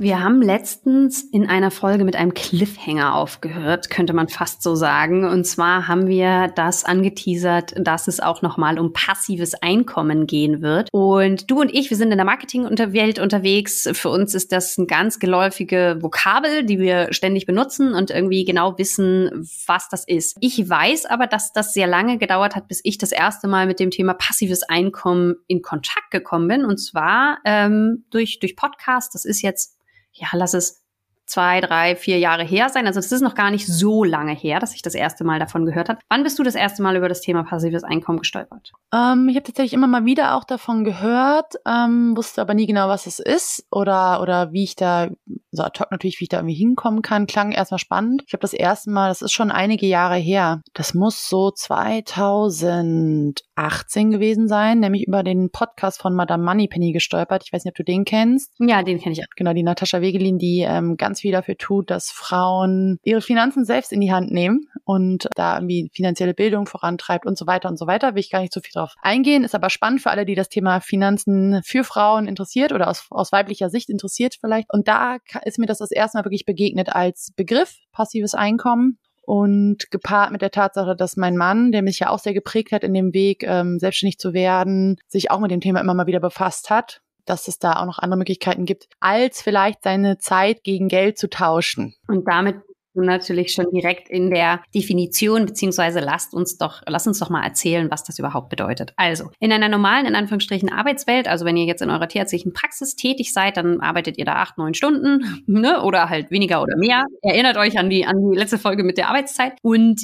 Wir haben letztens in einer Folge mit einem Cliffhanger aufgehört, könnte man fast so sagen. Und zwar haben wir das angeteasert, dass es auch nochmal um passives Einkommen gehen wird. Und du und ich, wir sind in der Marketing-Welt unterwegs. Für uns ist das ein ganz geläufige Vokabel, die wir ständig benutzen und irgendwie genau wissen, was das ist. Ich weiß aber, dass das sehr lange gedauert hat, bis ich das erste Mal mit dem Thema passives Einkommen in Kontakt gekommen bin. Und zwar ähm, durch, durch Podcast. Das ist jetzt ja, lass es zwei, drei, vier Jahre her sein. Also das ist noch gar nicht so lange her, dass ich das erste Mal davon gehört habe. Wann bist du das erste Mal über das Thema passives Einkommen gestolpert? Ähm, ich habe tatsächlich immer mal wieder auch davon gehört, ähm, wusste aber nie genau, was es ist oder oder wie ich da, so ad hoc natürlich, wie ich da irgendwie hinkommen kann. Klang erstmal spannend. Ich habe das erste Mal, das ist schon einige Jahre her. Das muss so 2018 gewesen sein, nämlich über den Podcast von Madame Moneypenny gestolpert. Ich weiß nicht, ob du den kennst. Ja, den kenne ich. Genau, die Natascha Wegelin, die ähm, ganz viel dafür tut, dass Frauen ihre Finanzen selbst in die Hand nehmen und da irgendwie finanzielle Bildung vorantreibt und so weiter und so weiter. Will ich gar nicht so viel drauf eingehen, ist aber spannend für alle, die das Thema Finanzen für Frauen interessiert oder aus, aus weiblicher Sicht interessiert vielleicht. Und da ist mir das das erste Mal wirklich begegnet als Begriff, passives Einkommen und gepaart mit der Tatsache, dass mein Mann, der mich ja auch sehr geprägt hat in dem Weg, ähm, selbstständig zu werden, sich auch mit dem Thema immer mal wieder befasst hat dass es da auch noch andere Möglichkeiten gibt, als vielleicht seine Zeit gegen Geld zu tauschen. Und damit natürlich schon direkt in der Definition, beziehungsweise lasst uns doch, lass uns doch mal erzählen, was das überhaupt bedeutet. Also, in einer normalen, in Anführungsstrichen, Arbeitswelt, also wenn ihr jetzt in eurer tierärztlichen Praxis tätig seid, dann arbeitet ihr da acht, neun Stunden, ne, oder halt weniger oder mehr. Erinnert euch an die, an die letzte Folge mit der Arbeitszeit. Und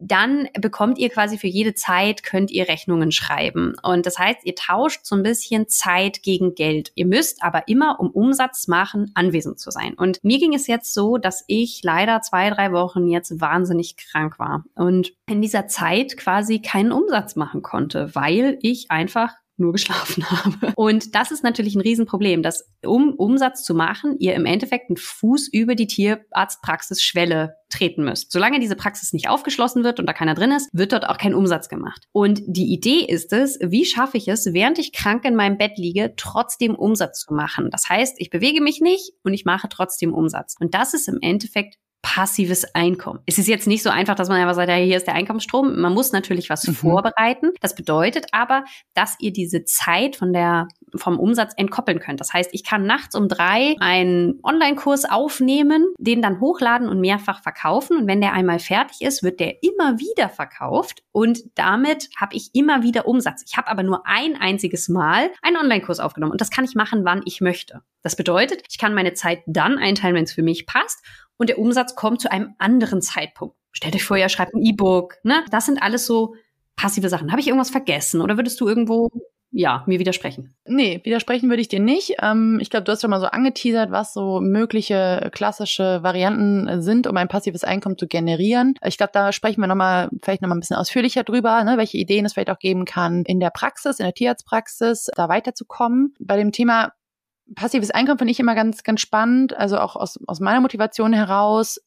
dann bekommt ihr quasi für jede Zeit, könnt ihr Rechnungen schreiben. Und das heißt, ihr tauscht so ein bisschen Zeit gegen Geld. Ihr müsst aber immer, um Umsatz machen, anwesend zu sein. Und mir ging es jetzt so, dass ich leider zwei, drei Wochen jetzt wahnsinnig krank war und in dieser Zeit quasi keinen Umsatz machen konnte, weil ich einfach nur geschlafen habe. Und das ist natürlich ein Riesenproblem, dass um Umsatz zu machen, ihr im Endeffekt einen Fuß über die Tierarztpraxis-Schwelle treten müsst. Solange diese Praxis nicht aufgeschlossen wird und da keiner drin ist, wird dort auch kein Umsatz gemacht. Und die Idee ist es, wie schaffe ich es, während ich krank in meinem Bett liege, trotzdem Umsatz zu machen. Das heißt, ich bewege mich nicht und ich mache trotzdem Umsatz. Und das ist im Endeffekt passives Einkommen. Es ist jetzt nicht so einfach, dass man einfach sagt, ja, hier ist der Einkommensstrom. Man muss natürlich was mhm. vorbereiten. Das bedeutet aber, dass ihr diese Zeit von der, vom Umsatz entkoppeln könnt. Das heißt, ich kann nachts um drei einen Online-Kurs aufnehmen, den dann hochladen und mehrfach verkaufen. Und wenn der einmal fertig ist, wird der immer wieder verkauft. Und damit habe ich immer wieder Umsatz. Ich habe aber nur ein einziges Mal einen Online-Kurs aufgenommen. Und das kann ich machen, wann ich möchte. Das bedeutet, ich kann meine Zeit dann einteilen, wenn es für mich passt und der Umsatz kommt zu einem anderen Zeitpunkt. Stellt euch vor, ihr schreibt ein E-Book. Ne? Das sind alles so passive Sachen. Habe ich irgendwas vergessen oder würdest du irgendwo ja, mir widersprechen. Nee, widersprechen würde ich dir nicht. Ähm, ich glaube, du hast schon mal so angeteasert, was so mögliche klassische Varianten sind, um ein passives Einkommen zu generieren. Ich glaube, da sprechen wir nochmal, vielleicht nochmal ein bisschen ausführlicher drüber, ne, welche Ideen es vielleicht auch geben kann, in der Praxis, in der Tierarztpraxis, da weiterzukommen. Bei dem Thema passives Einkommen finde ich immer ganz, ganz spannend. Also auch aus, aus meiner Motivation heraus,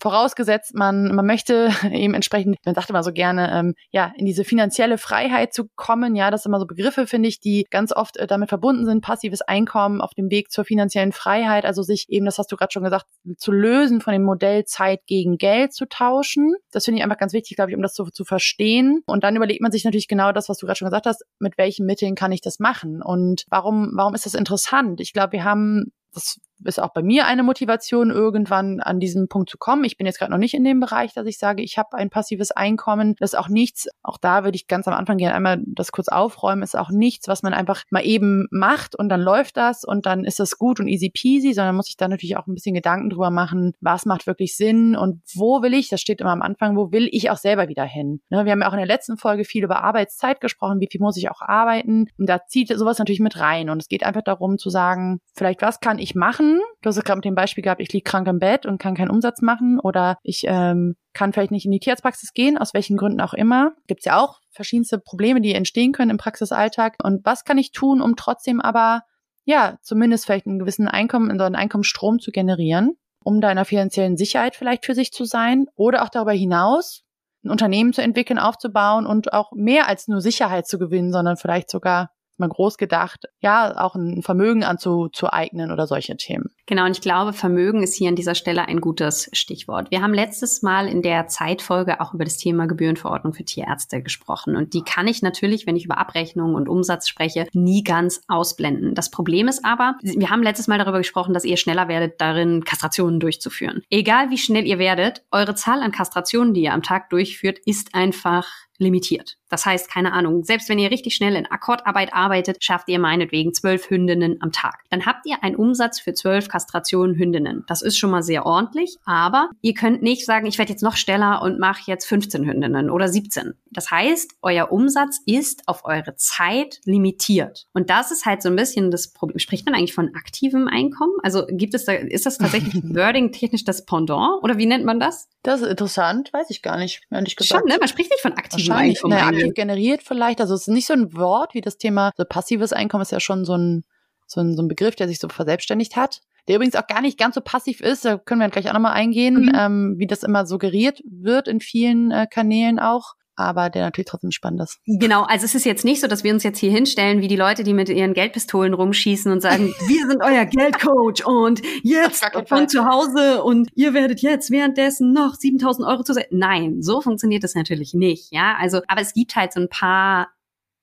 vorausgesetzt, man, man möchte eben entsprechend, man sagt immer so gerne, ähm, ja, in diese finanzielle Freiheit zu kommen. Ja, das sind immer so Begriffe, finde ich, die ganz oft äh, damit verbunden sind. Passives Einkommen auf dem Weg zur finanziellen Freiheit, also sich eben, das hast du gerade schon gesagt, zu lösen von dem Modell Zeit gegen Geld zu tauschen. Das finde ich einfach ganz wichtig, glaube ich, um das zu, zu verstehen. Und dann überlegt man sich natürlich genau das, was du gerade schon gesagt hast, mit welchen Mitteln kann ich das machen? Und warum, warum ist das interessant? Ich glaube, wir haben das ist auch bei mir eine Motivation, irgendwann an diesen Punkt zu kommen. Ich bin jetzt gerade noch nicht in dem Bereich, dass ich sage, ich habe ein passives Einkommen. Das ist auch nichts, auch da würde ich ganz am Anfang gerne einmal das kurz aufräumen, ist auch nichts, was man einfach mal eben macht und dann läuft das und dann ist das gut und easy peasy, sondern muss ich da natürlich auch ein bisschen Gedanken drüber machen, was macht wirklich Sinn und wo will ich, das steht immer am Anfang, wo will ich auch selber wieder hin. Ne, wir haben ja auch in der letzten Folge viel über Arbeitszeit gesprochen, wie viel muss ich auch arbeiten und da zieht sowas natürlich mit rein und es geht einfach darum zu sagen, vielleicht was kann ich machen, machen. Du hast es gerade mit dem Beispiel gehabt, ich liege krank im Bett und kann keinen Umsatz machen oder ich ähm, kann vielleicht nicht in die Tierarztpraxis gehen, aus welchen Gründen auch immer. Gibt es ja auch verschiedenste Probleme, die entstehen können im Praxisalltag. Und was kann ich tun, um trotzdem aber ja, zumindest vielleicht einen gewissen Einkommen, so einen Einkommensstrom zu generieren, um da in einer finanziellen Sicherheit vielleicht für sich zu sein oder auch darüber hinaus ein Unternehmen zu entwickeln, aufzubauen und auch mehr als nur Sicherheit zu gewinnen, sondern vielleicht sogar mal groß gedacht, ja, auch ein Vermögen anzueignen oder solche Themen. Genau, und ich glaube, Vermögen ist hier an dieser Stelle ein gutes Stichwort. Wir haben letztes Mal in der Zeitfolge auch über das Thema Gebührenverordnung für Tierärzte gesprochen. Und die kann ich natürlich, wenn ich über Abrechnung und Umsatz spreche, nie ganz ausblenden. Das Problem ist aber, wir haben letztes Mal darüber gesprochen, dass ihr schneller werdet, darin Kastrationen durchzuführen. Egal wie schnell ihr werdet, eure Zahl an Kastrationen, die ihr am Tag durchführt, ist einfach limitiert. Das heißt, keine Ahnung, selbst wenn ihr richtig schnell in Akkordarbeit arbeitet, schafft ihr meinetwegen zwölf Hündinnen am Tag. Dann habt ihr einen Umsatz für zwölf Kastrationen Hündinnen. Das ist schon mal sehr ordentlich, aber ihr könnt nicht sagen, ich werde jetzt noch schneller und mache jetzt 15 Hündinnen oder 17. Das heißt, euer Umsatz ist auf eure Zeit limitiert. Und das ist halt so ein bisschen das Problem. Spricht man eigentlich von aktivem Einkommen? Also gibt es da, ist das tatsächlich wording technisch das Pendant oder wie nennt man das? Das ist interessant, weiß ich gar nicht, ehrlich gesagt. Schon, ne? Man spricht nicht von aktivem Einkommen. Ne, aktiv generiert vielleicht. Also es ist nicht so ein Wort wie das Thema, so passives Einkommen ist ja schon so ein, so ein, so ein Begriff, der sich so verselbstständigt hat. Der übrigens auch gar nicht ganz so passiv ist, da können wir gleich auch nochmal eingehen, mhm. ähm, wie das immer suggeriert wird in vielen äh, Kanälen auch aber der natürlich trotzdem spannend ist. Genau, also es ist jetzt nicht so, dass wir uns jetzt hier hinstellen wie die Leute, die mit ihren Geldpistolen rumschießen und sagen, wir sind euer Geldcoach und jetzt von zu Hause und ihr werdet jetzt währenddessen noch 7000 Euro zu Nein, so funktioniert das natürlich nicht, ja. Also, aber es gibt halt so ein paar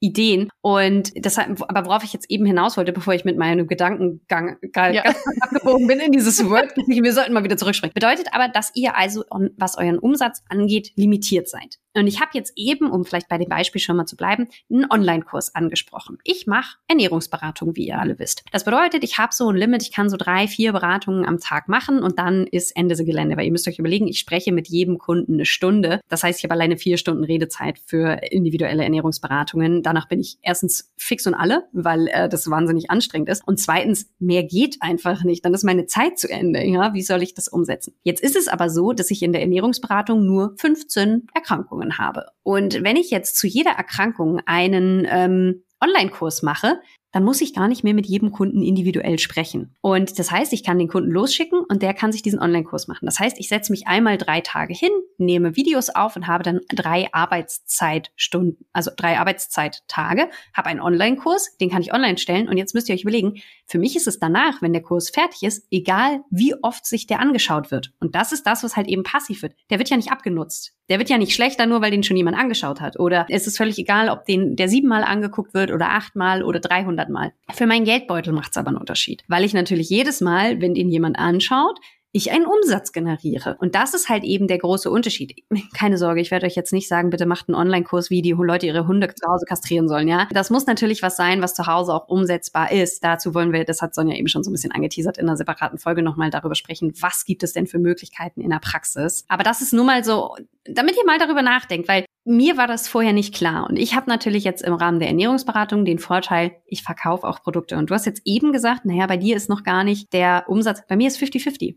Ideen. Und deshalb, aber worauf ich jetzt eben hinaus wollte, bevor ich mit meinem Gedankengang ja. abgebogen bin in dieses Word, wir sollten mal wieder zurückspringen. Bedeutet aber, dass ihr also, was euren Umsatz angeht, limitiert seid. Und ich habe jetzt eben, um vielleicht bei dem Beispiel schon mal zu bleiben, einen Online-Kurs angesprochen. Ich mache Ernährungsberatung, wie ihr alle wisst. Das bedeutet, ich habe so ein Limit, ich kann so drei, vier Beratungen am Tag machen und dann ist Ende des Gelände. Weil ihr müsst euch überlegen, ich spreche mit jedem Kunden eine Stunde. Das heißt, ich habe alleine vier Stunden Redezeit für individuelle Ernährungsberatungen. Danach bin ich erstens fix und alle, weil äh, das wahnsinnig anstrengend ist. Und zweitens, mehr geht einfach nicht. Dann ist meine Zeit zu Ende. Ja, wie soll ich das umsetzen? Jetzt ist es aber so, dass ich in der Ernährungsberatung nur 15 Erkrankungen Erkrankungen habe. Und wenn ich jetzt zu jeder Erkrankung einen ähm, Online-Kurs mache, dann muss ich gar nicht mehr mit jedem Kunden individuell sprechen. Und das heißt, ich kann den Kunden losschicken und der kann sich diesen Online-Kurs machen. Das heißt, ich setze mich einmal drei Tage hin, nehme Videos auf und habe dann drei Arbeitszeitstunden, also drei Arbeitszeittage, habe einen Online-Kurs, den kann ich online stellen. Und jetzt müsst ihr euch überlegen, für mich ist es danach, wenn der Kurs fertig ist, egal wie oft sich der angeschaut wird. Und das ist das, was halt eben passiv wird. Der wird ja nicht abgenutzt. Der wird ja nicht schlechter, nur weil den schon jemand angeschaut hat. Oder es ist völlig egal, ob den der siebenmal angeguckt wird oder achtmal oder dreihundert Mal. Für meinen Geldbeutel macht es aber einen Unterschied. Weil ich natürlich jedes Mal, wenn den jemand anschaut, ich einen Umsatz generiere. Und das ist halt eben der große Unterschied. Keine Sorge, ich werde euch jetzt nicht sagen, bitte macht einen Online-Kurs, wie die Leute ihre Hunde zu Hause kastrieren sollen, ja. Das muss natürlich was sein, was zu Hause auch umsetzbar ist. Dazu wollen wir, das hat Sonja eben schon so ein bisschen angeteasert, in einer separaten Folge nochmal darüber sprechen, was gibt es denn für Möglichkeiten in der Praxis. Aber das ist nun mal so, damit ihr mal darüber nachdenkt, weil mir war das vorher nicht klar. Und ich habe natürlich jetzt im Rahmen der Ernährungsberatung den Vorteil, ich verkaufe auch Produkte. Und du hast jetzt eben gesagt, naja, bei dir ist noch gar nicht der Umsatz, bei mir ist 50-50.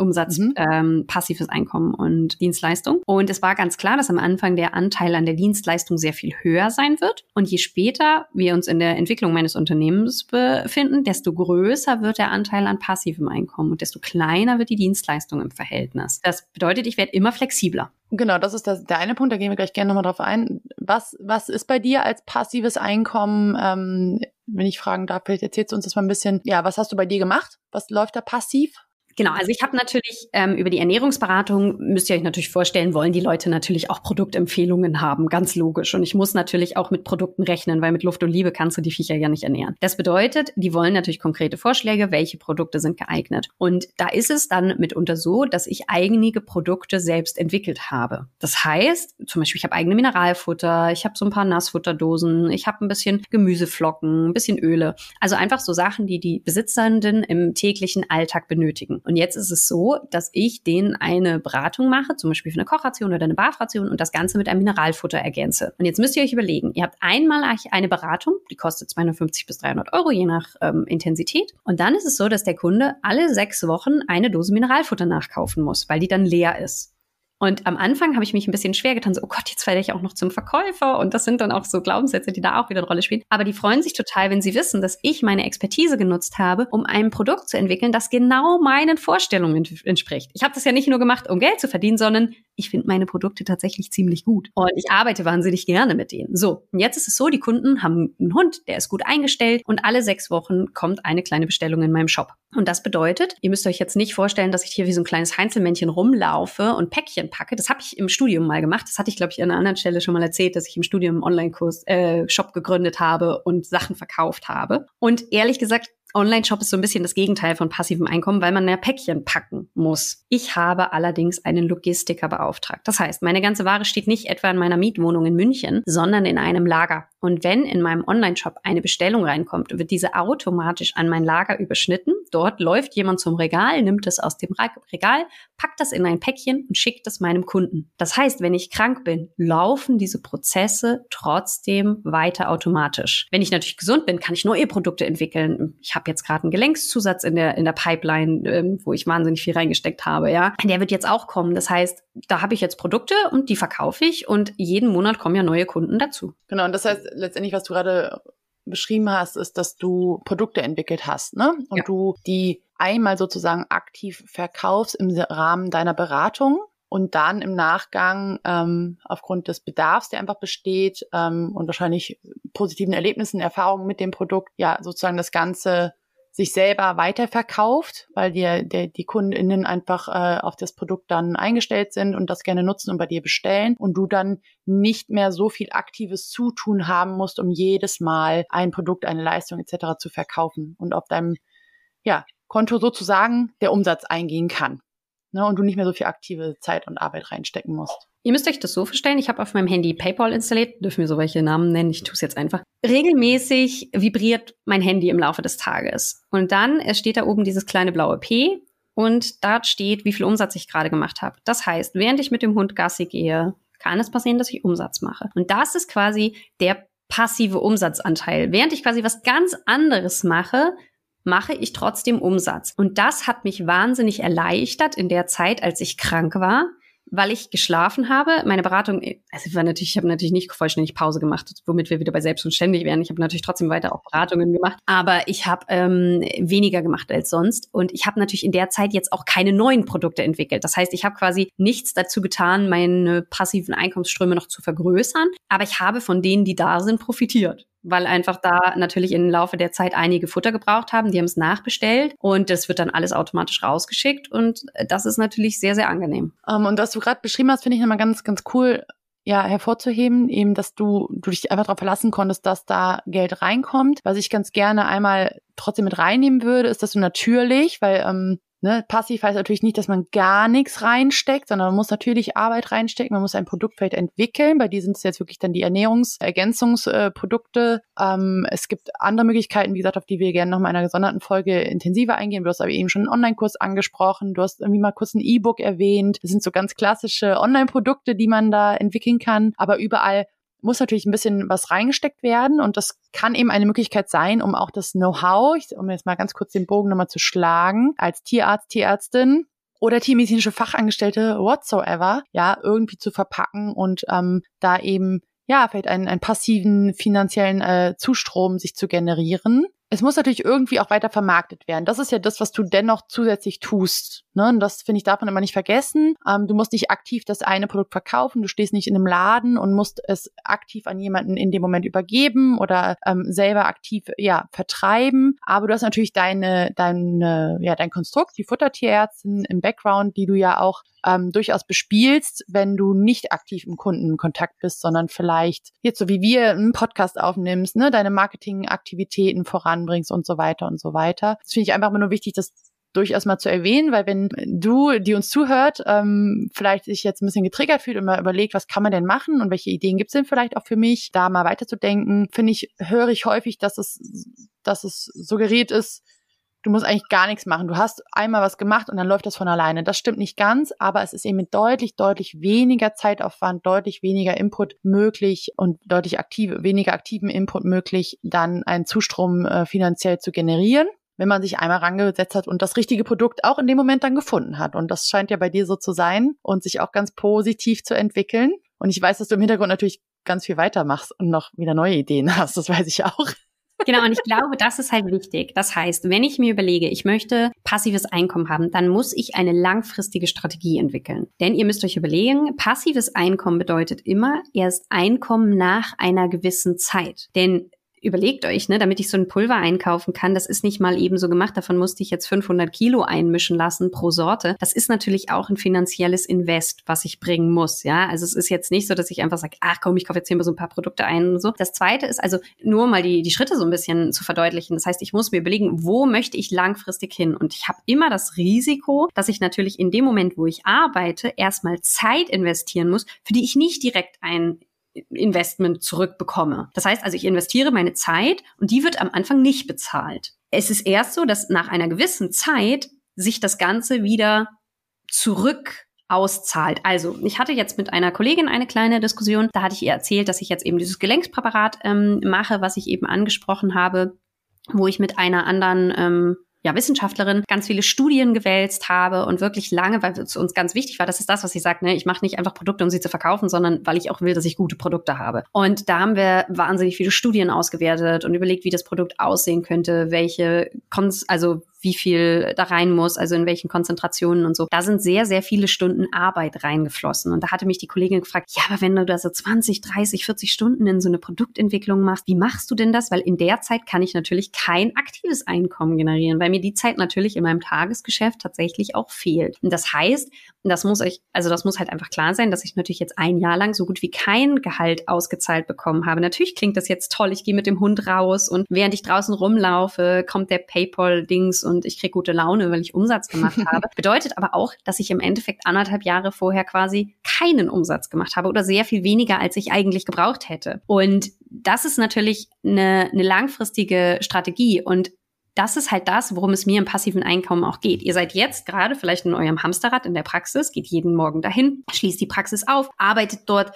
Umsatz, mhm. ähm, passives Einkommen und Dienstleistung. Und es war ganz klar, dass am Anfang der Anteil an der Dienstleistung sehr viel höher sein wird. Und je später wir uns in der Entwicklung meines Unternehmens befinden, desto größer wird der Anteil an passivem Einkommen und desto kleiner wird die Dienstleistung im Verhältnis. Das bedeutet, ich werde immer flexibler. Genau, das ist das, der eine Punkt, da gehen wir gleich gerne nochmal drauf ein. Was, was ist bei dir als passives Einkommen, ähm, wenn ich fragen darf, vielleicht erzählst du uns das mal ein bisschen, ja, was hast du bei dir gemacht? Was läuft da passiv? Genau, also ich habe natürlich ähm, über die Ernährungsberatung, müsst ihr euch natürlich vorstellen, wollen die Leute natürlich auch Produktempfehlungen haben, ganz logisch. Und ich muss natürlich auch mit Produkten rechnen, weil mit Luft und Liebe kannst du die Viecher ja nicht ernähren. Das bedeutet, die wollen natürlich konkrete Vorschläge, welche Produkte sind geeignet. Und da ist es dann mitunter so, dass ich einige Produkte selbst entwickelt habe. Das heißt, zum Beispiel, ich habe eigene Mineralfutter, ich habe so ein paar Nassfutterdosen, ich habe ein bisschen Gemüseflocken, ein bisschen Öle. Also einfach so Sachen, die die Besitzenden im täglichen Alltag benötigen. Und jetzt ist es so, dass ich denen eine Beratung mache, zum Beispiel für eine Kochration oder eine Barfration und das Ganze mit einem Mineralfutter ergänze. Und jetzt müsst ihr euch überlegen, ihr habt einmal eine Beratung, die kostet 250 bis 300 Euro, je nach ähm, Intensität. Und dann ist es so, dass der Kunde alle sechs Wochen eine Dose Mineralfutter nachkaufen muss, weil die dann leer ist. Und am Anfang habe ich mich ein bisschen schwer getan, so, oh Gott, jetzt werde ich auch noch zum Verkäufer. Und das sind dann auch so Glaubenssätze, die da auch wieder eine Rolle spielen. Aber die freuen sich total, wenn sie wissen, dass ich meine Expertise genutzt habe, um ein Produkt zu entwickeln, das genau meinen Vorstellungen entspricht. Ich habe das ja nicht nur gemacht, um Geld zu verdienen, sondern ich finde meine Produkte tatsächlich ziemlich gut. Und ich arbeite wahnsinnig gerne mit denen. So, und jetzt ist es so, die Kunden haben einen Hund, der ist gut eingestellt und alle sechs Wochen kommt eine kleine Bestellung in meinem Shop. Und das bedeutet, ihr müsst euch jetzt nicht vorstellen, dass ich hier wie so ein kleines Heinzelmännchen rumlaufe und Päckchen packe. Das habe ich im Studium mal gemacht. Das hatte ich, glaube ich, an einer anderen Stelle schon mal erzählt, dass ich im Studium einen Online-Kurs, äh, Shop gegründet habe und Sachen verkauft habe. Und ehrlich gesagt, Online-Shop ist so ein bisschen das Gegenteil von passivem Einkommen, weil man mehr Päckchen packen muss. Ich habe allerdings einen Logistiker beauftragt. Das heißt, meine ganze Ware steht nicht etwa in meiner Mietwohnung in München, sondern in einem Lager. Und wenn in meinem Online-Shop eine Bestellung reinkommt, wird diese automatisch an mein Lager überschnitten. Dort läuft jemand zum Regal, nimmt es aus dem Regal, packt das in ein Päckchen und schickt es meinem Kunden. Das heißt, wenn ich krank bin, laufen diese Prozesse trotzdem weiter automatisch. Wenn ich natürlich gesund bin, kann ich neue Produkte entwickeln. Ich habe jetzt gerade einen Gelenkszusatz in der, in der Pipeline, ähm, wo ich wahnsinnig viel reingesteckt habe, ja. Der wird jetzt auch kommen. Das heißt, da habe ich jetzt Produkte und die verkaufe ich und jeden Monat kommen ja neue Kunden dazu. Genau, und das heißt letztendlich, was du gerade beschrieben hast, ist, dass du Produkte entwickelt hast, ne? Und ja. du die einmal sozusagen aktiv verkaufst im Rahmen deiner Beratung und dann im Nachgang ähm, aufgrund des Bedarfs, der einfach besteht ähm, und wahrscheinlich positiven Erlebnissen, Erfahrungen mit dem Produkt, ja sozusagen das Ganze sich selber weiterverkauft, weil dir der, die KundInnen einfach äh, auf das Produkt dann eingestellt sind und das gerne nutzen und bei dir bestellen und du dann nicht mehr so viel aktives Zutun haben musst, um jedes Mal ein Produkt, eine Leistung etc. zu verkaufen und auf deinem ja, Konto sozusagen der Umsatz eingehen kann. Ne, und du nicht mehr so viel aktive Zeit und Arbeit reinstecken musst. Ihr müsst euch das so verstellen, ich habe auf meinem Handy PayPal installiert, dürfen wir so welche Namen nennen, ich tue es jetzt einfach. Regelmäßig vibriert mein Handy im Laufe des Tages. Und dann es steht da oben dieses kleine blaue P und da steht, wie viel Umsatz ich gerade gemacht habe. Das heißt, während ich mit dem Hund Gassi gehe, kann es passieren, dass ich Umsatz mache. Und das ist quasi der passive Umsatzanteil. Während ich quasi was ganz anderes mache, mache ich trotzdem Umsatz. Und das hat mich wahnsinnig erleichtert in der Zeit, als ich krank war, weil ich geschlafen habe. Meine Beratung, also war natürlich, ich habe natürlich nicht vollständig Pause gemacht, womit wir wieder bei selbst und ständig wären. Ich habe natürlich trotzdem weiter auch Beratungen gemacht, aber ich habe ähm, weniger gemacht als sonst und ich habe natürlich in der Zeit jetzt auch keine neuen Produkte entwickelt. Das heißt, ich habe quasi nichts dazu getan, meine passiven Einkommensströme noch zu vergrößern, aber ich habe von denen, die da sind, profitiert weil einfach da natürlich im Laufe der Zeit einige Futter gebraucht haben. Die haben es nachbestellt und das wird dann alles automatisch rausgeschickt und das ist natürlich sehr, sehr angenehm. Um, ähm, und was du gerade beschrieben hast, finde ich nochmal ganz, ganz cool ja, hervorzuheben, eben, dass du, du dich einfach darauf verlassen konntest, dass da Geld reinkommt. Was ich ganz gerne einmal trotzdem mit reinnehmen würde, ist, dass du natürlich, weil ähm, Ne, passiv heißt natürlich nicht, dass man gar nichts reinsteckt, sondern man muss natürlich Arbeit reinstecken, man muss ein Produkt vielleicht entwickeln. Bei dir sind es jetzt wirklich dann die Ernährungsergänzungsprodukte. Ähm, es gibt andere Möglichkeiten, wie gesagt, auf die wir gerne noch mal in einer gesonderten Folge intensiver eingehen. Du hast aber eben schon einen Online-Kurs angesprochen, du hast irgendwie mal kurz ein E-Book erwähnt. Das sind so ganz klassische Online-Produkte, die man da entwickeln kann. Aber überall muss natürlich ein bisschen was reingesteckt werden und das kann eben eine Möglichkeit sein, um auch das Know-how, um jetzt mal ganz kurz den Bogen nochmal zu schlagen, als Tierarzt, Tierärztin oder tiermedizinische Fachangestellte whatsoever, ja, irgendwie zu verpacken und ähm, da eben ja, vielleicht einen, einen passiven finanziellen äh, Zustrom sich zu generieren es muss natürlich irgendwie auch weiter vermarktet werden. Das ist ja das, was du dennoch zusätzlich tust. Ne? Und das finde ich darf man immer nicht vergessen. Ähm, du musst nicht aktiv das eine Produkt verkaufen. Du stehst nicht in einem Laden und musst es aktiv an jemanden in dem Moment übergeben oder ähm, selber aktiv ja vertreiben. Aber du hast natürlich deine deine ja dein Konstrukt, die Futtertierärztin im Background, die du ja auch ähm, durchaus bespielst, wenn du nicht aktiv im Kundenkontakt bist, sondern vielleicht jetzt so wie wir einen Podcast aufnimmst, ne, deine Marketingaktivitäten voranbringst und so weiter und so weiter. Das finde ich einfach immer nur wichtig, das durchaus mal zu erwähnen, weil wenn du, die uns zuhört, ähm, vielleicht sich jetzt ein bisschen getriggert fühlt und mal überlegt, was kann man denn machen und welche Ideen gibt es denn vielleicht auch für mich, da mal weiterzudenken, finde ich, höre ich häufig, dass es, dass es suggeriert ist, du musst eigentlich gar nichts machen. Du hast einmal was gemacht und dann läuft das von alleine. Das stimmt nicht ganz, aber es ist eben mit deutlich, deutlich weniger Zeitaufwand, deutlich weniger Input möglich und deutlich aktive, weniger aktiven Input möglich, dann einen Zustrom äh, finanziell zu generieren wenn man sich einmal rangesetzt hat und das richtige Produkt auch in dem Moment dann gefunden hat. Und das scheint ja bei dir so zu sein und sich auch ganz positiv zu entwickeln. Und ich weiß, dass du im Hintergrund natürlich ganz viel weitermachst und noch wieder neue Ideen hast. Das weiß ich auch. Genau, und ich glaube, das ist halt wichtig. Das heißt, wenn ich mir überlege, ich möchte passives Einkommen haben, dann muss ich eine langfristige Strategie entwickeln. Denn ihr müsst euch überlegen, passives Einkommen bedeutet immer erst Einkommen nach einer gewissen Zeit. Denn überlegt euch, ne, damit ich so ein Pulver einkaufen kann, das ist nicht mal eben so gemacht. Davon musste ich jetzt 500 Kilo einmischen lassen pro Sorte. Das ist natürlich auch ein finanzielles Invest, was ich bringen muss. Ja, also es ist jetzt nicht so, dass ich einfach sage, ach komm, ich kaufe jetzt hier mal so ein paar Produkte ein und so. Das zweite ist also nur mal die, die Schritte so ein bisschen zu verdeutlichen. Das heißt, ich muss mir überlegen, wo möchte ich langfristig hin? Und ich habe immer das Risiko, dass ich natürlich in dem Moment, wo ich arbeite, erstmal Zeit investieren muss, für die ich nicht direkt ein Investment zurückbekomme. Das heißt also, ich investiere meine Zeit und die wird am Anfang nicht bezahlt. Es ist erst so, dass nach einer gewissen Zeit sich das Ganze wieder zurück auszahlt. Also, ich hatte jetzt mit einer Kollegin eine kleine Diskussion. Da hatte ich ihr erzählt, dass ich jetzt eben dieses Gelenkspräparat ähm, mache, was ich eben angesprochen habe, wo ich mit einer anderen ähm, ja, Wissenschaftlerin ganz viele Studien gewälzt habe und wirklich lange, weil es uns ganz wichtig war, das ist das, was ich sage, ne, ich mache nicht einfach Produkte, um sie zu verkaufen, sondern weil ich auch will, dass ich gute Produkte habe. Und da haben wir wahnsinnig viele Studien ausgewertet und überlegt, wie das Produkt aussehen könnte, welche, Kons also wie viel da rein muss, also in welchen Konzentrationen und so. Da sind sehr, sehr viele Stunden Arbeit reingeflossen. Und da hatte mich die Kollegin gefragt, ja, aber wenn du da so 20, 30, 40 Stunden in so eine Produktentwicklung machst, wie machst du denn das? Weil in der Zeit kann ich natürlich kein aktives Einkommen generieren, weil mir die Zeit natürlich in meinem Tagesgeschäft tatsächlich auch fehlt. Und das heißt, das muss euch, also das muss halt einfach klar sein, dass ich natürlich jetzt ein Jahr lang so gut wie kein Gehalt ausgezahlt bekommen habe. Natürlich klingt das jetzt toll, ich gehe mit dem Hund raus und während ich draußen rumlaufe, kommt der PayPal-Dings und ich kriege gute Laune, weil ich Umsatz gemacht habe. Bedeutet aber auch, dass ich im Endeffekt anderthalb Jahre vorher quasi keinen Umsatz gemacht habe oder sehr viel weniger, als ich eigentlich gebraucht hätte. Und das ist natürlich eine, eine langfristige Strategie und das ist halt das, worum es mir im passiven Einkommen auch geht. Ihr seid jetzt gerade vielleicht in eurem Hamsterrad in der Praxis, geht jeden Morgen dahin, schließt die Praxis auf, arbeitet dort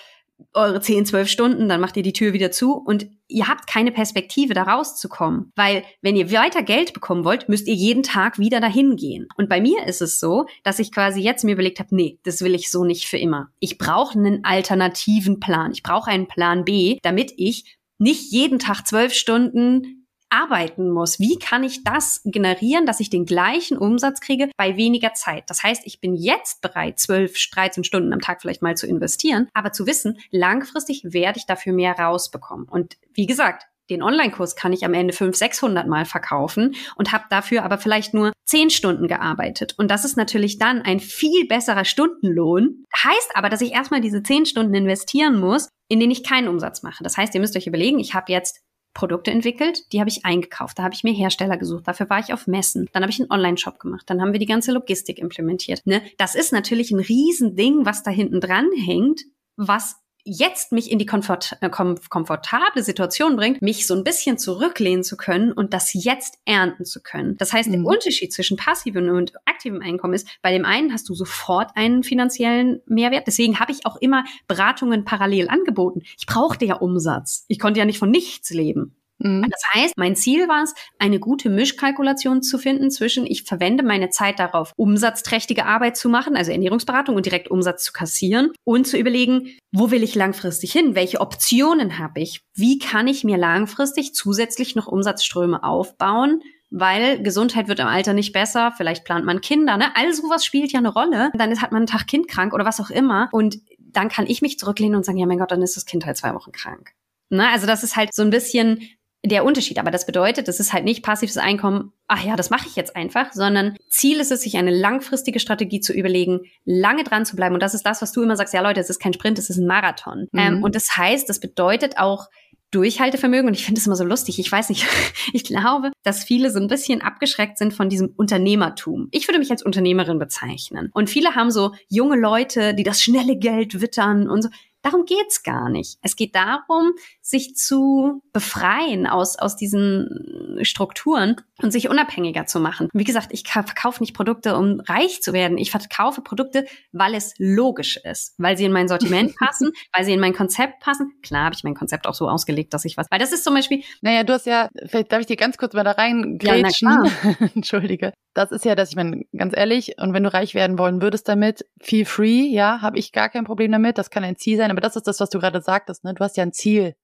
eure 10, 12 Stunden, dann macht ihr die Tür wieder zu und ihr habt keine Perspektive, da rauszukommen. Weil wenn ihr weiter Geld bekommen wollt, müsst ihr jeden Tag wieder dahin gehen. Und bei mir ist es so, dass ich quasi jetzt mir überlegt habe, nee, das will ich so nicht für immer. Ich brauche einen alternativen Plan. Ich brauche einen Plan B, damit ich nicht jeden Tag zwölf Stunden arbeiten muss. Wie kann ich das generieren, dass ich den gleichen Umsatz kriege bei weniger Zeit? Das heißt, ich bin jetzt bereit, 12, 13 Stunden am Tag vielleicht mal zu investieren, aber zu wissen, langfristig werde ich dafür mehr rausbekommen. Und wie gesagt, den Online-Kurs kann ich am Ende 500, 600 Mal verkaufen und habe dafür aber vielleicht nur 10 Stunden gearbeitet. Und das ist natürlich dann ein viel besserer Stundenlohn. Heißt aber, dass ich erstmal diese 10 Stunden investieren muss, in denen ich keinen Umsatz mache. Das heißt, ihr müsst euch überlegen, ich habe jetzt Produkte entwickelt, die habe ich eingekauft. Da habe ich mir Hersteller gesucht. Dafür war ich auf Messen. Dann habe ich einen Online-Shop gemacht. Dann haben wir die ganze Logistik implementiert. Ne? Das ist natürlich ein Riesending, was da hinten dran hängt, was jetzt mich in die komfort äh, kom komfortable Situation bringt, mich so ein bisschen zurücklehnen zu können und das jetzt ernten zu können. Das heißt, mhm. der Unterschied zwischen passivem und aktivem Einkommen ist, bei dem einen hast du sofort einen finanziellen Mehrwert. Deswegen habe ich auch immer Beratungen parallel angeboten. Ich brauchte ja Umsatz. Ich konnte ja nicht von nichts leben. Mhm. Das heißt, mein Ziel war es, eine gute Mischkalkulation zu finden zwischen, ich verwende meine Zeit darauf, umsatzträchtige Arbeit zu machen, also Ernährungsberatung und direkt Umsatz zu kassieren und zu überlegen, wo will ich langfristig hin? Welche Optionen habe ich? Wie kann ich mir langfristig zusätzlich noch Umsatzströme aufbauen? weil Gesundheit wird im Alter nicht besser, vielleicht plant man Kinder, ne? All sowas spielt ja eine Rolle. Dann hat man einen Tag Kind krank oder was auch immer und dann kann ich mich zurücklehnen und sagen, ja mein Gott, dann ist das Kind halt zwei Wochen krank. Ne? Also das ist halt so ein bisschen der Unterschied. Aber das bedeutet, das ist halt nicht passives Einkommen, ach ja, das mache ich jetzt einfach, sondern Ziel ist es, sich eine langfristige Strategie zu überlegen, lange dran zu bleiben. Und das ist das, was du immer sagst, ja Leute, es ist kein Sprint, es ist ein Marathon. Mhm. Ähm, und das heißt, das bedeutet auch, Durchhaltevermögen und ich finde es immer so lustig. Ich weiß nicht, ich glaube, dass viele so ein bisschen abgeschreckt sind von diesem Unternehmertum. Ich würde mich als Unternehmerin bezeichnen. Und viele haben so junge Leute, die das schnelle Geld wittern und so Darum geht's gar nicht. Es geht darum, sich zu befreien aus, aus diesen Strukturen und sich unabhängiger zu machen. wie gesagt, ich verkaufe nicht Produkte, um reich zu werden. Ich verkaufe Produkte, weil es logisch ist, weil sie in mein Sortiment passen, weil sie in mein Konzept passen. Klar habe ich mein Konzept auch so ausgelegt, dass ich was, weil das ist zum Beispiel. Naja, du hast ja, vielleicht darf ich dir ganz kurz mal da reingrätschen. Ja, Entschuldige. Das ist ja, dass ich meine, ganz ehrlich, und wenn du reich werden wollen würdest damit, feel free, ja, habe ich gar kein Problem damit. Das kann ein Ziel sein, aber das ist das, was du gerade sagtest, ne? Du hast ja ein Ziel.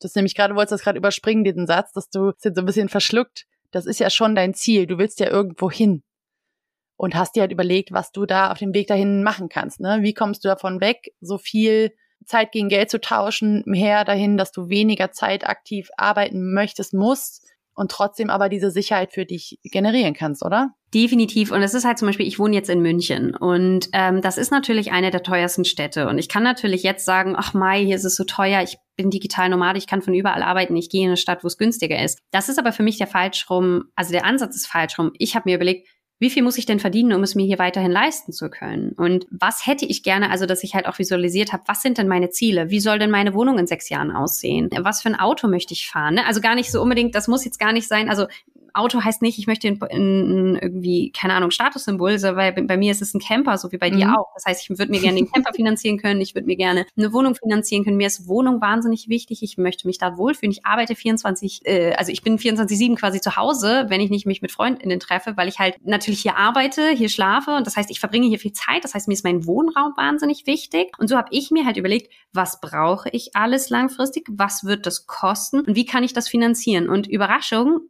Du hast nämlich gerade, wolltest das gerade überspringen, diesen Satz, dass du es jetzt so ein bisschen verschluckt. Das ist ja schon dein Ziel. Du willst ja irgendwo hin. Und hast dir halt überlegt, was du da auf dem Weg dahin machen kannst. Ne? Wie kommst du davon weg, so viel Zeit gegen Geld zu tauschen, mehr dahin, dass du weniger Zeit aktiv arbeiten möchtest, musst, und trotzdem aber diese Sicherheit für dich generieren kannst, oder? Definitiv. Und es ist halt zum Beispiel, ich wohne jetzt in München und ähm, das ist natürlich eine der teuersten Städte. Und ich kann natürlich jetzt sagen, ach Mai, hier ist es so teuer, ich bin digital nomad, ich kann von überall arbeiten, ich gehe in eine Stadt, wo es günstiger ist. Das ist aber für mich der falsch rum, also der Ansatz ist falsch rum. Ich habe mir überlegt, wie viel muss ich denn verdienen, um es mir hier weiterhin leisten zu können? Und was hätte ich gerne, also dass ich halt auch visualisiert habe, was sind denn meine Ziele? Wie soll denn meine Wohnung in sechs Jahren aussehen? Was für ein Auto möchte ich fahren? Ne? Also gar nicht so unbedingt, das muss jetzt gar nicht sein, also Auto heißt nicht, ich möchte in, in irgendwie, keine Ahnung, Statussymbol, weil bei mir ist es ein Camper, so wie bei mhm. dir auch. Das heißt, ich würde mir gerne den Camper finanzieren können, ich würde mir gerne eine Wohnung finanzieren können. Mir ist Wohnung wahnsinnig wichtig. Ich möchte mich da wohlfühlen. Ich arbeite 24, äh, also ich bin 24-7 quasi zu Hause, wenn ich nicht mich mit Freundinnen treffe, weil ich halt natürlich hier arbeite, hier schlafe und das heißt, ich verbringe hier viel Zeit. Das heißt, mir ist mein Wohnraum wahnsinnig wichtig. Und so habe ich mir halt überlegt, was brauche ich alles langfristig? Was wird das kosten? Und wie kann ich das finanzieren? Und Überraschung,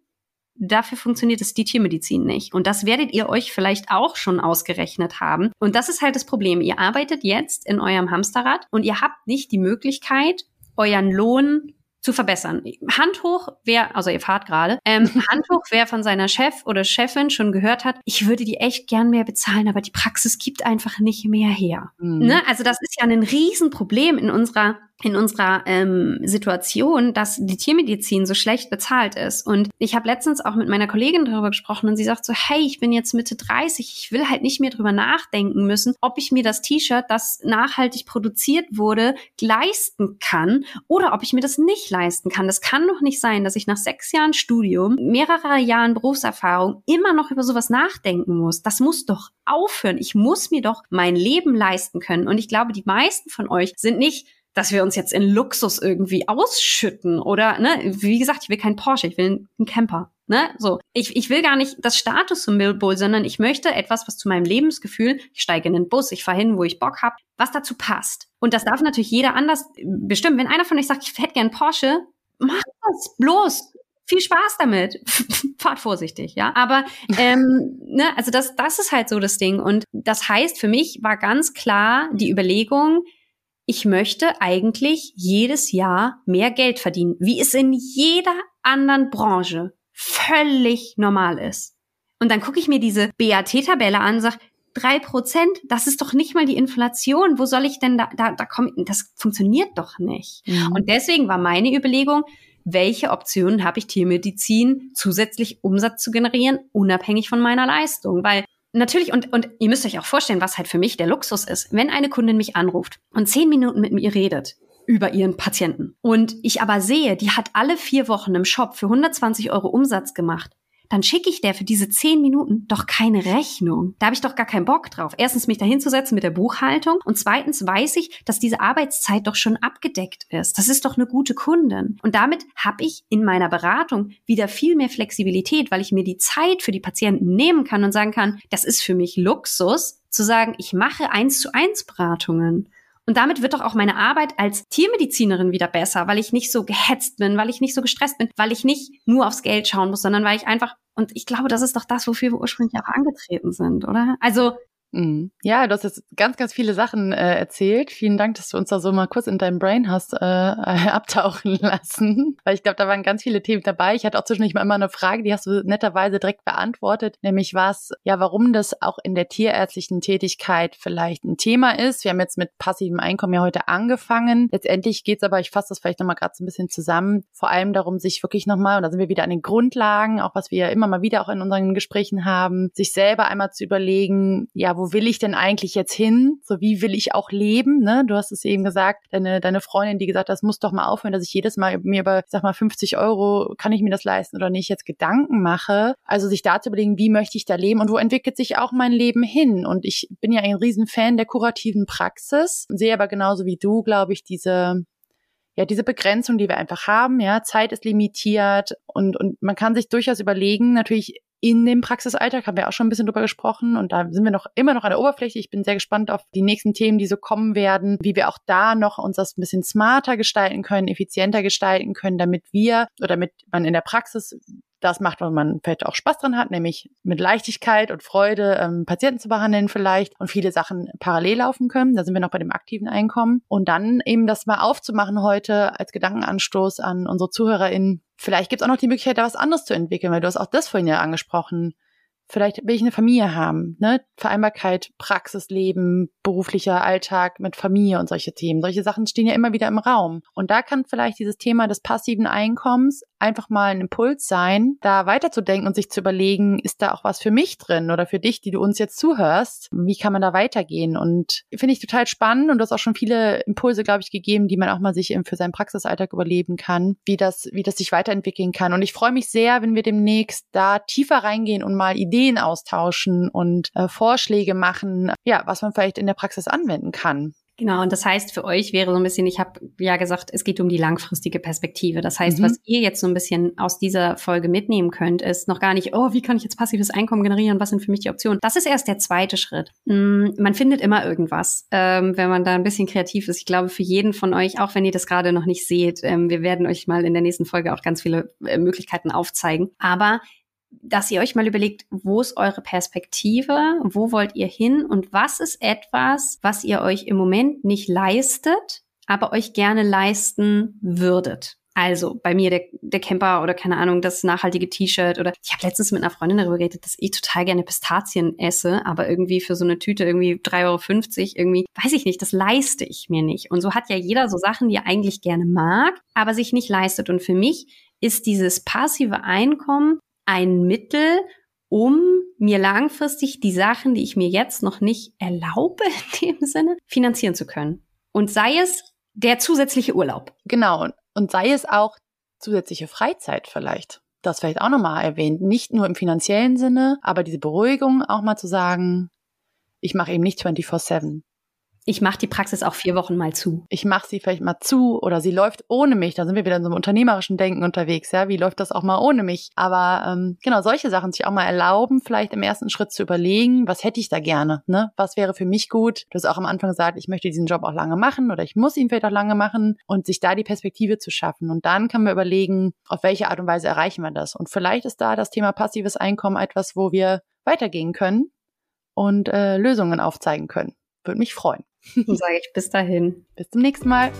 Dafür funktioniert es die Tiermedizin nicht. Und das werdet ihr euch vielleicht auch schon ausgerechnet haben. Und das ist halt das Problem. Ihr arbeitet jetzt in eurem Hamsterrad und ihr habt nicht die Möglichkeit, euren Lohn zu verbessern. Hand hoch, wer, also ihr fahrt gerade, ähm, Hand hoch, wer von seiner Chef oder Chefin schon gehört hat, ich würde die echt gern mehr bezahlen, aber die Praxis gibt einfach nicht mehr her. Mhm. Ne? Also das ist ja ein Riesenproblem in unserer in unserer ähm, Situation, dass die Tiermedizin so schlecht bezahlt ist. Und ich habe letztens auch mit meiner Kollegin darüber gesprochen und sie sagt so, hey, ich bin jetzt Mitte 30, ich will halt nicht mehr drüber nachdenken müssen, ob ich mir das T-Shirt, das nachhaltig produziert wurde, leisten kann oder ob ich mir das nicht leisten kann. Das kann doch nicht sein, dass ich nach sechs Jahren Studium, mehrerer Jahren Berufserfahrung immer noch über sowas nachdenken muss. Das muss doch aufhören. Ich muss mir doch mein Leben leisten können. Und ich glaube, die meisten von euch sind nicht dass wir uns jetzt in Luxus irgendwie ausschütten oder, ne, wie gesagt, ich will kein Porsche, ich will einen Camper. Ne? So, ich, ich will gar nicht das Status-Symbol, sondern ich möchte etwas, was zu meinem Lebensgefühl, ich steige in den Bus, ich fahre hin, wo ich Bock habe, was dazu passt. Und das darf natürlich jeder anders bestimmen. Wenn einer von euch sagt, ich hätte gern Porsche, mach das bloß. Viel Spaß damit. Fahrt vorsichtig, ja. Aber ähm, ne, also das, das ist halt so das Ding. Und das heißt, für mich war ganz klar die Überlegung, ich möchte eigentlich jedes Jahr mehr Geld verdienen, wie es in jeder anderen Branche völlig normal ist. Und dann gucke ich mir diese BAT-Tabelle an und sage, drei Prozent, das ist doch nicht mal die Inflation. Wo soll ich denn da, da, da kommen? Das funktioniert doch nicht. Mhm. Und deswegen war meine Überlegung, welche Optionen habe ich Tiermedizin zusätzlich Umsatz zu generieren, unabhängig von meiner Leistung? Weil natürlich, und, und ihr müsst euch auch vorstellen, was halt für mich der Luxus ist. Wenn eine Kundin mich anruft und zehn Minuten mit mir redet über ihren Patienten und ich aber sehe, die hat alle vier Wochen im Shop für 120 Euro Umsatz gemacht, dann schicke ich der für diese zehn Minuten doch keine Rechnung. Da habe ich doch gar keinen Bock drauf. Erstens mich dahinzusetzen mit der Buchhaltung und zweitens weiß ich, dass diese Arbeitszeit doch schon abgedeckt ist. Das ist doch eine gute Kundin. Und damit habe ich in meiner Beratung wieder viel mehr Flexibilität, weil ich mir die Zeit für die Patienten nehmen kann und sagen kann, das ist für mich Luxus, zu sagen, ich mache eins zu eins Beratungen. Und damit wird doch auch meine Arbeit als Tiermedizinerin wieder besser, weil ich nicht so gehetzt bin, weil ich nicht so gestresst bin, weil ich nicht nur aufs Geld schauen muss, sondern weil ich einfach und ich glaube, das ist doch das, wofür wir ursprünglich auch angetreten sind, oder? Also. Ja, du hast jetzt ganz, ganz viele Sachen äh, erzählt. Vielen Dank, dass du uns da so mal kurz in deinem Brain hast äh, abtauchen lassen. Weil ich glaube, da waren ganz viele Themen dabei. Ich hatte auch zwischendurch mal immer eine Frage, die hast du netterweise direkt beantwortet, nämlich was, ja, warum das auch in der tierärztlichen Tätigkeit vielleicht ein Thema ist. Wir haben jetzt mit passivem Einkommen ja heute angefangen. Letztendlich geht's aber, ich fasse das vielleicht nochmal gerade so ein bisschen zusammen, vor allem darum, sich wirklich nochmal, und da sind wir wieder an den Grundlagen, auch was wir ja immer mal wieder auch in unseren Gesprächen haben, sich selber einmal zu überlegen, ja, wo wo will ich denn eigentlich jetzt hin? So wie will ich auch leben? Ne? Du hast es eben gesagt, deine, deine Freundin, die gesagt hat, das muss doch mal aufhören, dass ich jedes Mal mir über, sag mal, 50 Euro, kann ich mir das leisten oder nicht, jetzt Gedanken mache. Also sich da zu überlegen, wie möchte ich da leben und wo entwickelt sich auch mein Leben hin? Und ich bin ja ein Riesenfan der kurativen Praxis, sehe aber genauso wie du, glaube ich, diese ja, diese Begrenzung, die wir einfach haben, ja, Zeit ist limitiert und, und man kann sich durchaus überlegen, natürlich in dem Praxisalltag haben wir auch schon ein bisschen drüber gesprochen und da sind wir noch immer noch an der Oberfläche. Ich bin sehr gespannt auf die nächsten Themen, die so kommen werden, wie wir auch da noch uns das ein bisschen smarter gestalten können, effizienter gestalten können, damit wir oder damit man in der Praxis das macht, wo man vielleicht auch Spaß dran hat, nämlich mit Leichtigkeit und Freude ähm, Patienten zu behandeln vielleicht und viele Sachen parallel laufen können. Da sind wir noch bei dem aktiven Einkommen. Und dann eben das mal aufzumachen heute als Gedankenanstoß an unsere ZuhörerInnen. Vielleicht gibt es auch noch die Möglichkeit, da was anderes zu entwickeln, weil du hast auch das vorhin ja angesprochen. Vielleicht will ich eine Familie haben, ne? Vereinbarkeit, Praxisleben, beruflicher Alltag mit Familie und solche Themen. Solche Sachen stehen ja immer wieder im Raum. Und da kann vielleicht dieses Thema des passiven Einkommens einfach mal ein Impuls sein, da weiterzudenken und sich zu überlegen, ist da auch was für mich drin oder für dich, die du uns jetzt zuhörst? Wie kann man da weitergehen? Und finde ich total spannend und du hast auch schon viele Impulse, glaube ich, gegeben, die man auch mal sich für seinen Praxisalltag überleben kann, wie das, wie das sich weiterentwickeln kann. Und ich freue mich sehr, wenn wir demnächst da tiefer reingehen und mal Ideen austauschen und äh, Vorschläge machen, ja, was man vielleicht in der Praxis anwenden kann. Genau, und das heißt für euch wäre so ein bisschen, ich habe ja gesagt, es geht um die langfristige Perspektive. Das heißt, mhm. was ihr jetzt so ein bisschen aus dieser Folge mitnehmen könnt, ist noch gar nicht, oh, wie kann ich jetzt passives Einkommen generieren, was sind für mich die Optionen? Das ist erst der zweite Schritt. Mhm, man findet immer irgendwas, ähm, wenn man da ein bisschen kreativ ist. Ich glaube, für jeden von euch, auch wenn ihr das gerade noch nicht seht, ähm, wir werden euch mal in der nächsten Folge auch ganz viele äh, Möglichkeiten aufzeigen. Aber dass ihr euch mal überlegt, wo ist eure Perspektive, wo wollt ihr hin und was ist etwas, was ihr euch im Moment nicht leistet, aber euch gerne leisten würdet. Also bei mir der, der Camper oder keine Ahnung, das nachhaltige T-Shirt oder ich habe letztens mit einer Freundin darüber geredet, dass ich total gerne Pistazien esse, aber irgendwie für so eine Tüte irgendwie 3,50 Euro, irgendwie, weiß ich nicht, das leiste ich mir nicht. Und so hat ja jeder so Sachen, die er eigentlich gerne mag, aber sich nicht leistet. Und für mich ist dieses passive Einkommen ein Mittel, um mir langfristig die Sachen, die ich mir jetzt noch nicht erlaube, in dem Sinne, finanzieren zu können. Und sei es der zusätzliche Urlaub. Genau. Und sei es auch zusätzliche Freizeit vielleicht. Das vielleicht auch nochmal erwähnt. Nicht nur im finanziellen Sinne, aber diese Beruhigung auch mal zu sagen, ich mache eben nicht 24-7 ich mache die Praxis auch vier Wochen mal zu. Ich mache sie vielleicht mal zu oder sie läuft ohne mich. Da sind wir wieder in so einem unternehmerischen Denken unterwegs. Ja, wie läuft das auch mal ohne mich? Aber ähm, genau solche Sachen sich auch mal erlauben, vielleicht im ersten Schritt zu überlegen, was hätte ich da gerne? Ne? Was wäre für mich gut? Du hast auch am Anfang gesagt, ich möchte diesen Job auch lange machen oder ich muss ihn vielleicht auch lange machen und sich da die Perspektive zu schaffen. Und dann kann man überlegen, auf welche Art und Weise erreichen wir das. Und vielleicht ist da das Thema passives Einkommen etwas, wo wir weitergehen können und äh, Lösungen aufzeigen können. Würde mich freuen. Sage ich bis dahin. Bis zum nächsten Mal.